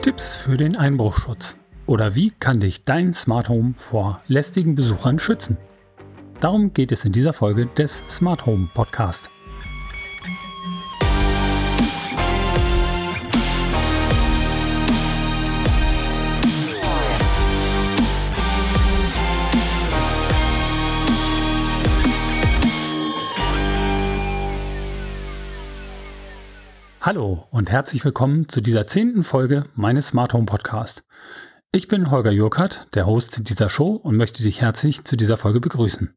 Tipps für den Einbruchschutz. Oder wie kann dich dein Smart Home vor lästigen Besuchern schützen? Darum geht es in dieser Folge des Smart Home Podcast. Hallo und herzlich willkommen zu dieser zehnten Folge meines Smart Home Podcast. Ich bin Holger Jurkert, der Host dieser Show und möchte dich herzlich zu dieser Folge begrüßen.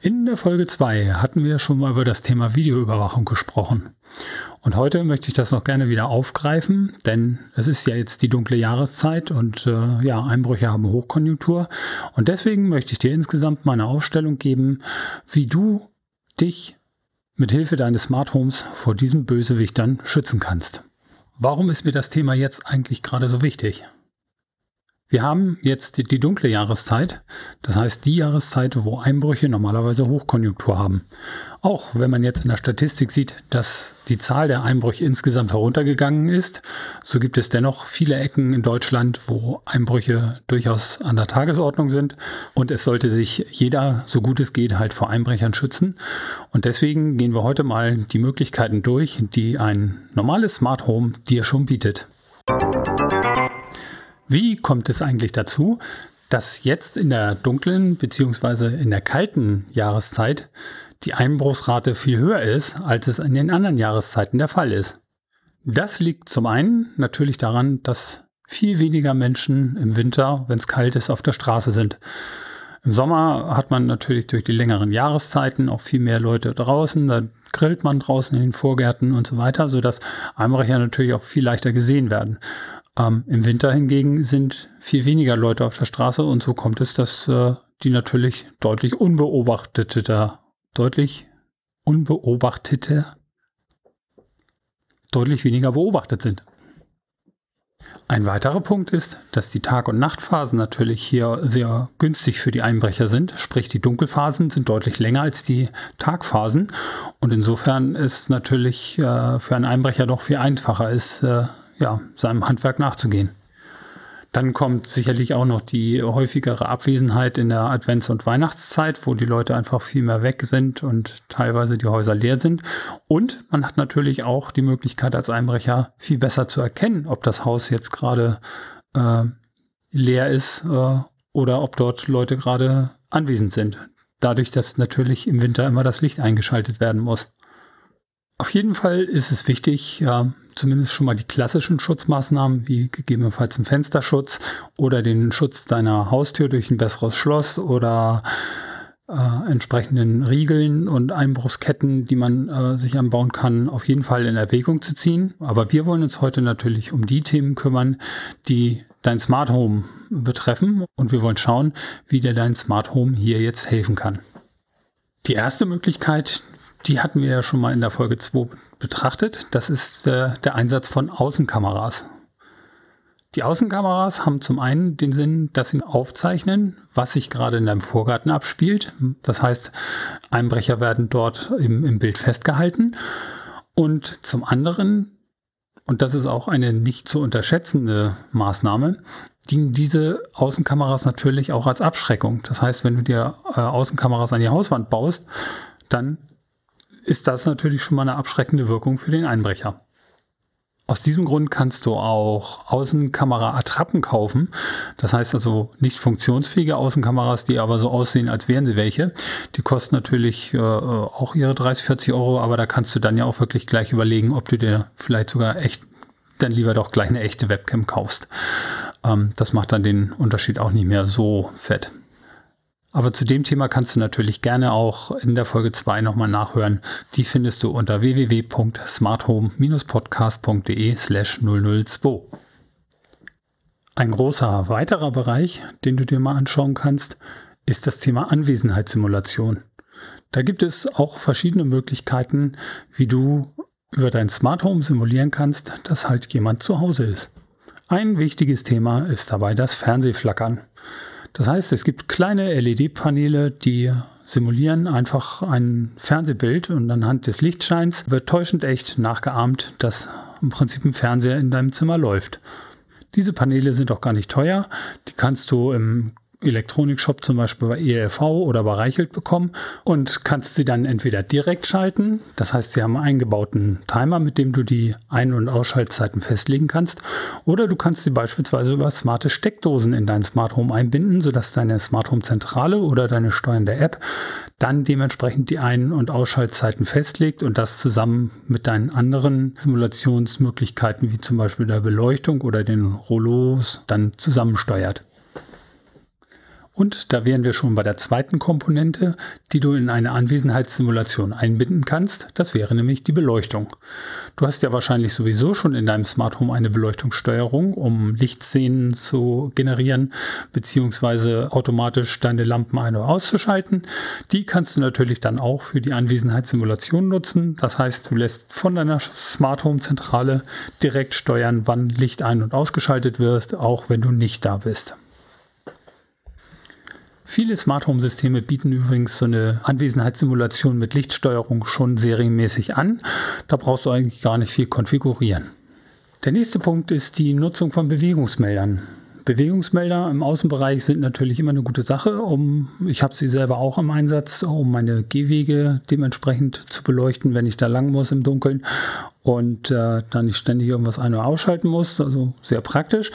In der Folge 2 hatten wir schon mal über das Thema Videoüberwachung gesprochen. Und heute möchte ich das noch gerne wieder aufgreifen, denn es ist ja jetzt die dunkle Jahreszeit und äh, ja, Einbrüche haben Hochkonjunktur. Und deswegen möchte ich dir insgesamt mal eine Aufstellung geben, wie du dich mit Hilfe deines Smart Homes vor diesem Bösewicht dann schützen kannst. Warum ist mir das Thema jetzt eigentlich gerade so wichtig? Wir haben jetzt die, dunkle Jahreszeit, das heißt die Jahreszeit, wo Einbrüche normalerweise Hochkonjunktur haben. Auch wenn man jetzt in der Statistik sieht, dass die Zahl der Einbrüche insgesamt heruntergegangen ist, so gibt es dennoch viele Ecken in Deutschland, wo Einbrüche durchaus an der Tagesordnung sind und es sollte sich jeder, so gut es geht, halt vor Einbrechern schützen. Und deswegen gehen wir heute mal die Möglichkeiten durch, die ein normales Smart Home dir schon bietet. Wie kommt es eigentlich dazu, dass jetzt in der dunklen bzw. in der kalten Jahreszeit die Einbruchsrate viel höher ist, als es in den anderen Jahreszeiten der Fall ist? Das liegt zum einen natürlich daran, dass viel weniger Menschen im Winter, wenn es kalt ist, auf der Straße sind. Im Sommer hat man natürlich durch die längeren Jahreszeiten auch viel mehr Leute draußen, da grillt man draußen in den Vorgärten und so weiter, sodass Einbrecher natürlich auch viel leichter gesehen werden. Ähm, Im Winter hingegen sind viel weniger Leute auf der Straße und so kommt es, dass äh, die natürlich deutlich unbeobachteter, deutlich unbeobachteter, deutlich weniger beobachtet sind. Ein weiterer Punkt ist, dass die Tag- und Nachtphasen natürlich hier sehr günstig für die Einbrecher sind. Sprich, die Dunkelphasen sind deutlich länger als die Tagphasen. Und insofern ist natürlich äh, für einen Einbrecher doch viel einfacher ist, äh, ja, seinem Handwerk nachzugehen. Dann kommt sicherlich auch noch die häufigere Abwesenheit in der Advents- und Weihnachtszeit, wo die Leute einfach viel mehr weg sind und teilweise die Häuser leer sind. Und man hat natürlich auch die Möglichkeit als Einbrecher viel besser zu erkennen, ob das Haus jetzt gerade äh, leer ist äh, oder ob dort Leute gerade anwesend sind. Dadurch, dass natürlich im Winter immer das Licht eingeschaltet werden muss. Auf jeden Fall ist es wichtig, ja, zumindest schon mal die klassischen Schutzmaßnahmen, wie gegebenenfalls ein Fensterschutz oder den Schutz deiner Haustür durch ein besseres Schloss oder äh, entsprechenden Riegeln und Einbruchsketten, die man äh, sich anbauen kann, auf jeden Fall in Erwägung zu ziehen. Aber wir wollen uns heute natürlich um die Themen kümmern, die dein Smart Home betreffen und wir wollen schauen, wie dir dein Smart Home hier jetzt helfen kann. Die erste Möglichkeit, die hatten wir ja schon mal in der Folge 2 betrachtet. Das ist äh, der Einsatz von Außenkameras. Die Außenkameras haben zum einen den Sinn, dass sie aufzeichnen, was sich gerade in deinem Vorgarten abspielt. Das heißt, Einbrecher werden dort im, im Bild festgehalten. Und zum anderen, und das ist auch eine nicht zu unterschätzende Maßnahme, dienen diese Außenkameras natürlich auch als Abschreckung. Das heißt, wenn du dir äh, Außenkameras an die Hauswand baust, dann ist das natürlich schon mal eine abschreckende Wirkung für den Einbrecher. Aus diesem Grund kannst du auch Außenkamera-Attrappen kaufen. Das heißt also nicht funktionsfähige Außenkameras, die aber so aussehen, als wären sie welche. Die kosten natürlich äh, auch ihre 30, 40 Euro, aber da kannst du dann ja auch wirklich gleich überlegen, ob du dir vielleicht sogar echt, dann lieber doch gleich eine echte Webcam kaufst. Ähm, das macht dann den Unterschied auch nicht mehr so fett. Aber zu dem Thema kannst du natürlich gerne auch in der Folge 2 nochmal nachhören. Die findest du unter www.smarthome-podcast.de slash 002. Ein großer weiterer Bereich, den du dir mal anschauen kannst, ist das Thema Anwesenheitssimulation. Da gibt es auch verschiedene Möglichkeiten, wie du über dein Smart Home simulieren kannst, dass halt jemand zu Hause ist. Ein wichtiges Thema ist dabei das Fernsehflackern. Das heißt, es gibt kleine LED-Paneele, die simulieren einfach ein Fernsehbild und anhand des Lichtscheins wird täuschend echt nachgeahmt, dass im Prinzip ein Fernseher in deinem Zimmer läuft. Diese Paneele sind auch gar nicht teuer. Die kannst du im Elektronikshop zum Beispiel bei ELV oder bei Reichelt bekommen und kannst sie dann entweder direkt schalten, das heißt, sie haben einen eingebauten Timer, mit dem du die Ein- und Ausschaltzeiten festlegen kannst, oder du kannst sie beispielsweise über smarte Steckdosen in dein Smart Home einbinden, sodass deine Smart Home Zentrale oder deine steuernde App dann dementsprechend die Ein- und Ausschaltzeiten festlegt und das zusammen mit deinen anderen Simulationsmöglichkeiten wie zum Beispiel der Beleuchtung oder den Rollos dann zusammensteuert. Und da wären wir schon bei der zweiten Komponente, die du in eine Anwesenheitssimulation einbinden kannst. Das wäre nämlich die Beleuchtung. Du hast ja wahrscheinlich sowieso schon in deinem Smart Home eine Beleuchtungssteuerung, um Lichtszenen zu generieren, beziehungsweise automatisch deine Lampen ein- oder auszuschalten. Die kannst du natürlich dann auch für die Anwesenheitssimulation nutzen. Das heißt, du lässt von deiner Smart Home Zentrale direkt steuern, wann Licht ein- und ausgeschaltet wird, auch wenn du nicht da bist. Viele Smart Home Systeme bieten übrigens so eine Anwesenheitssimulation mit Lichtsteuerung schon serienmäßig an. Da brauchst du eigentlich gar nicht viel konfigurieren. Der nächste Punkt ist die Nutzung von Bewegungsmeldern. Bewegungsmelder im Außenbereich sind natürlich immer eine gute Sache. Um, ich habe sie selber auch im Einsatz, um meine Gehwege dementsprechend zu beleuchten, wenn ich da lang muss im Dunkeln und äh, dann nicht ständig irgendwas ein- oder ausschalten muss. Also sehr praktisch.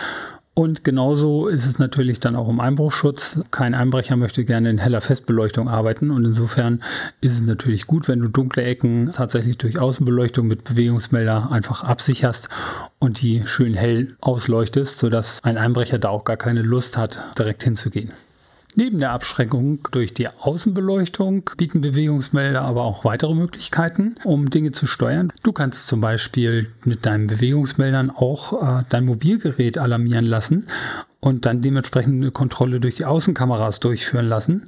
Und genauso ist es natürlich dann auch im Einbruchschutz. Kein Einbrecher möchte gerne in heller Festbeleuchtung arbeiten und insofern ist es natürlich gut, wenn du dunkle Ecken tatsächlich durch Außenbeleuchtung mit Bewegungsmelder einfach absicherst und die schön hell ausleuchtest, sodass ein Einbrecher da auch gar keine Lust hat, direkt hinzugehen. Neben der Abschreckung durch die Außenbeleuchtung bieten Bewegungsmelder aber auch weitere Möglichkeiten, um Dinge zu steuern. Du kannst zum Beispiel mit deinen Bewegungsmeldern auch äh, dein Mobilgerät alarmieren lassen und dann dementsprechend eine Kontrolle durch die Außenkameras durchführen lassen.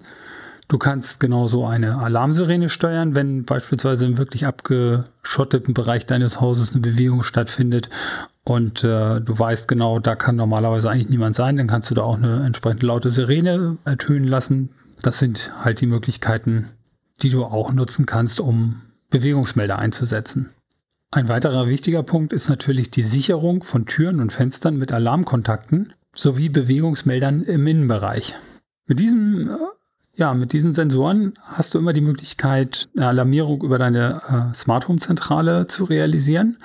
Du kannst genauso eine Alarmsirene steuern, wenn beispielsweise im wirklich abgeschotteten Bereich deines Hauses eine Bewegung stattfindet und äh, du weißt genau, da kann normalerweise eigentlich niemand sein, dann kannst du da auch eine entsprechend laute Sirene ertönen lassen. Das sind halt die Möglichkeiten, die du auch nutzen kannst, um Bewegungsmelder einzusetzen. Ein weiterer wichtiger Punkt ist natürlich die Sicherung von Türen und Fenstern mit Alarmkontakten sowie Bewegungsmeldern im Innenbereich. Mit diesem äh, ja, mit diesen Sensoren hast du immer die Möglichkeit, eine Alarmierung über deine äh, Smart Home Zentrale zu realisieren.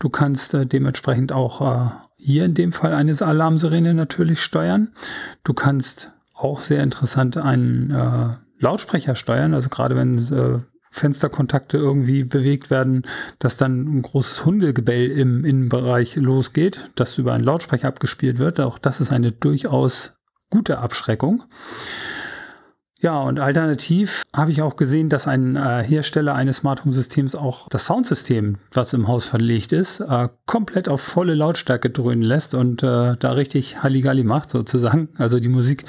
Du kannst äh, dementsprechend auch äh, hier in dem Fall eine Alarmsirene natürlich steuern. Du kannst auch sehr interessant einen äh, Lautsprecher steuern, also gerade wenn äh, Fensterkontakte irgendwie bewegt werden, dass dann ein großes Hundegebell im Innenbereich losgeht, das über einen Lautsprecher abgespielt wird. Auch das ist eine durchaus gute Abschreckung. Ja, und alternativ habe ich auch gesehen, dass ein äh, Hersteller eines Smart Home Systems auch das Soundsystem, was im Haus verlegt ist, äh, komplett auf volle Lautstärke dröhnen lässt und äh, da richtig Halligalli macht sozusagen. Also die Musik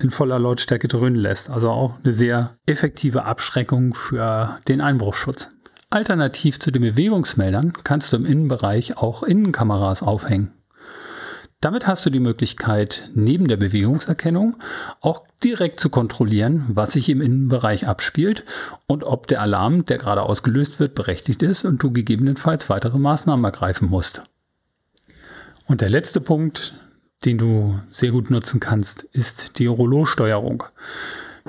in voller Lautstärke dröhnen lässt. Also auch eine sehr effektive Abschreckung für den Einbruchschutz. Alternativ zu den Bewegungsmeldern kannst du im Innenbereich auch Innenkameras aufhängen. Damit hast du die Möglichkeit, neben der Bewegungserkennung auch direkt zu kontrollieren, was sich im Innenbereich abspielt und ob der Alarm, der gerade ausgelöst wird, berechtigt ist und du gegebenenfalls weitere Maßnahmen ergreifen musst. Und der letzte Punkt, den du sehr gut nutzen kannst, ist die Rollo-Steuerung.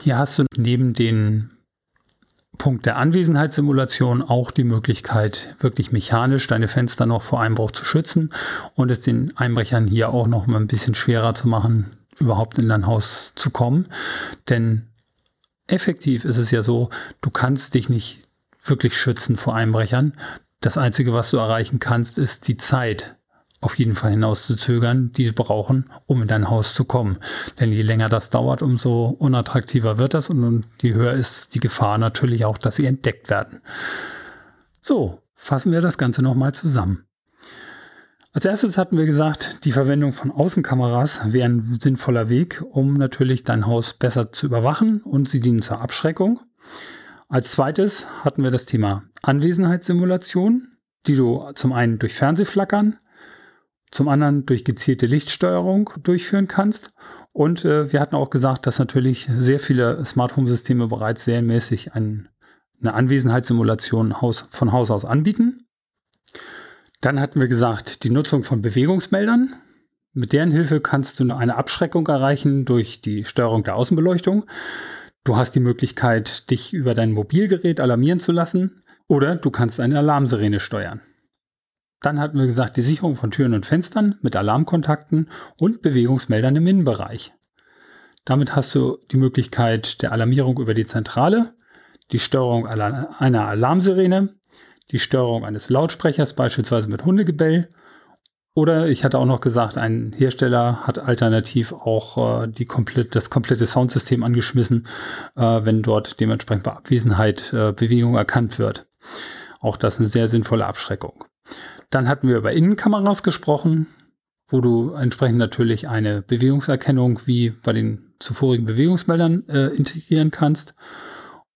Hier hast du neben den Punkt der Anwesenheitssimulation auch die Möglichkeit, wirklich mechanisch deine Fenster noch vor Einbruch zu schützen und es den Einbrechern hier auch noch mal ein bisschen schwerer zu machen, überhaupt in dein Haus zu kommen. Denn effektiv ist es ja so, du kannst dich nicht wirklich schützen vor Einbrechern. Das Einzige, was du erreichen kannst, ist die Zeit, auf jeden Fall hinauszuzögern, die sie brauchen, um in dein Haus zu kommen. Denn je länger das dauert, umso unattraktiver wird das und je höher ist die Gefahr natürlich auch, dass sie entdeckt werden. So, fassen wir das Ganze nochmal zusammen. Als erstes hatten wir gesagt, die Verwendung von Außenkameras wäre ein sinnvoller Weg, um natürlich dein Haus besser zu überwachen und sie dienen zur Abschreckung. Als zweites hatten wir das Thema Anwesenheitssimulation, die du zum einen durch Fernsehflackern, zum anderen durch gezielte Lichtsteuerung durchführen kannst. Und äh, wir hatten auch gesagt, dass natürlich sehr viele Smart Home Systeme bereits serienmäßig ein, eine Anwesenheitssimulation Haus, von Haus aus anbieten. Dann hatten wir gesagt, die Nutzung von Bewegungsmeldern. Mit deren Hilfe kannst du eine Abschreckung erreichen durch die Steuerung der Außenbeleuchtung. Du hast die Möglichkeit, dich über dein Mobilgerät alarmieren zu lassen oder du kannst eine Alarmsirene steuern. Dann hatten wir gesagt, die Sicherung von Türen und Fenstern mit Alarmkontakten und Bewegungsmeldern im Innenbereich. Damit hast du die Möglichkeit der Alarmierung über die Zentrale, die Steuerung einer Alarmsirene, die Steuerung eines Lautsprechers, beispielsweise mit Hundegebell. Oder ich hatte auch noch gesagt, ein Hersteller hat alternativ auch äh, die komplett, das komplette Soundsystem angeschmissen, äh, wenn dort dementsprechend bei Abwesenheit äh, Bewegung erkannt wird. Auch das eine sehr sinnvolle Abschreckung. Dann hatten wir über Innenkameras gesprochen, wo du entsprechend natürlich eine Bewegungserkennung wie bei den zuvorigen Bewegungsmeldern äh, integrieren kannst.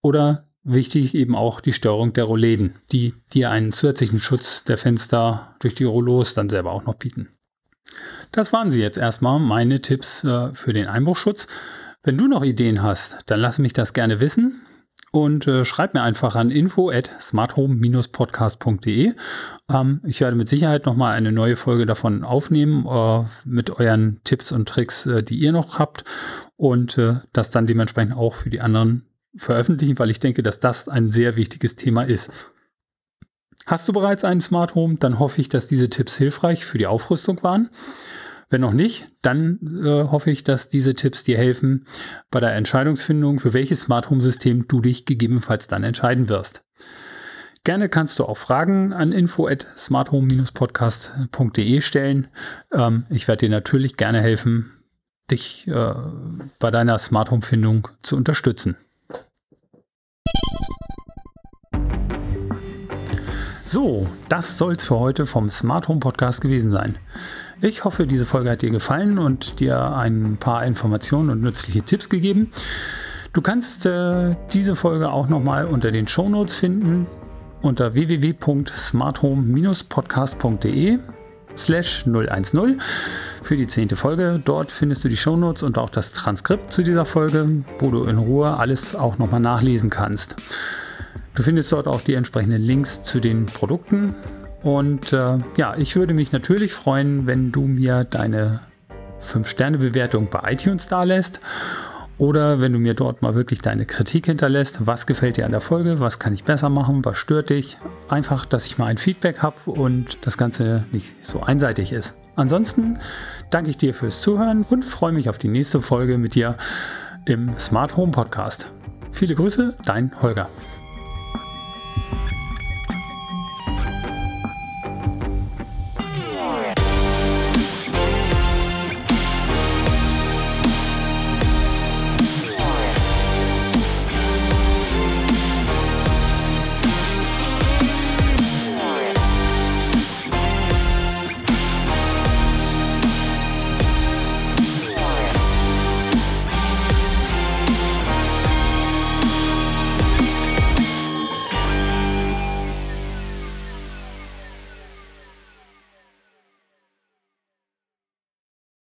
Oder wichtig eben auch die Steuerung der Rollläden, die dir einen zusätzlichen Schutz der Fenster durch die Rollos dann selber auch noch bieten. Das waren sie jetzt erstmal, meine Tipps äh, für den Einbruchschutz. Wenn du noch Ideen hast, dann lass mich das gerne wissen und äh, schreib mir einfach an info at smarthome-podcast.de. Ähm, ich werde mit Sicherheit nochmal eine neue Folge davon aufnehmen äh, mit euren Tipps und Tricks, äh, die ihr noch habt und äh, das dann dementsprechend auch für die anderen veröffentlichen, weil ich denke, dass das ein sehr wichtiges Thema ist. Hast du bereits einen Smart Home, dann hoffe ich, dass diese Tipps hilfreich für die Aufrüstung waren. Wenn noch nicht, dann äh, hoffe ich, dass diese Tipps dir helfen bei der Entscheidungsfindung, für welches Smart Home System du dich gegebenenfalls dann entscheiden wirst. Gerne kannst du auch Fragen an info at smarthome-podcast.de stellen. Ähm, ich werde dir natürlich gerne helfen, dich äh, bei deiner Smart Home Findung zu unterstützen. So, das soll es für heute vom Smart Home Podcast gewesen sein. Ich hoffe, diese Folge hat dir gefallen und dir ein paar Informationen und nützliche Tipps gegeben. Du kannst äh, diese Folge auch nochmal unter den Show Notes finden unter www.smarthome-podcast.de slash 010 für die zehnte Folge. Dort findest du die Show Notes und auch das Transkript zu dieser Folge, wo du in Ruhe alles auch nochmal nachlesen kannst. Du findest dort auch die entsprechenden Links zu den Produkten. Und äh, ja, ich würde mich natürlich freuen, wenn du mir deine 5-Sterne-Bewertung bei iTunes da lässt. Oder wenn du mir dort mal wirklich deine Kritik hinterlässt, was gefällt dir an der Folge, was kann ich besser machen, was stört dich. Einfach, dass ich mal ein Feedback habe und das Ganze nicht so einseitig ist. Ansonsten danke ich dir fürs Zuhören und freue mich auf die nächste Folge mit dir im Smart Home Podcast. Viele Grüße, dein Holger.